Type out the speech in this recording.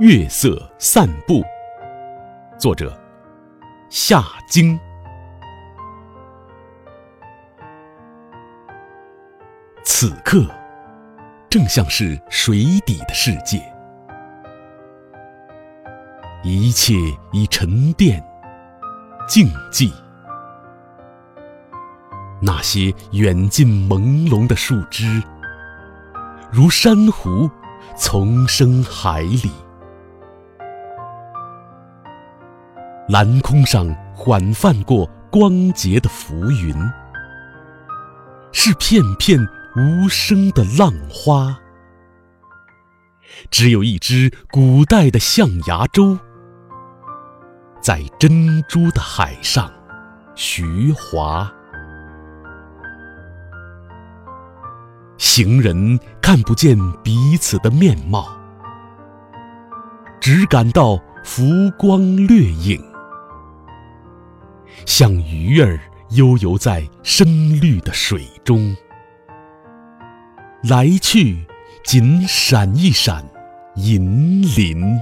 月色散步，作者夏经。此刻，正像是水底的世界，一切已沉淀、静寂。那些远近朦胧的树枝，如珊瑚丛生海里。蓝空上缓泛过光洁的浮云，是片片无声的浪花。只有一只古代的象牙舟，在珍珠的海上徐划。行人看不见彼此的面貌，只感到浮光掠影，像鱼儿悠游在深绿的水中，来去仅闪一闪银鳞。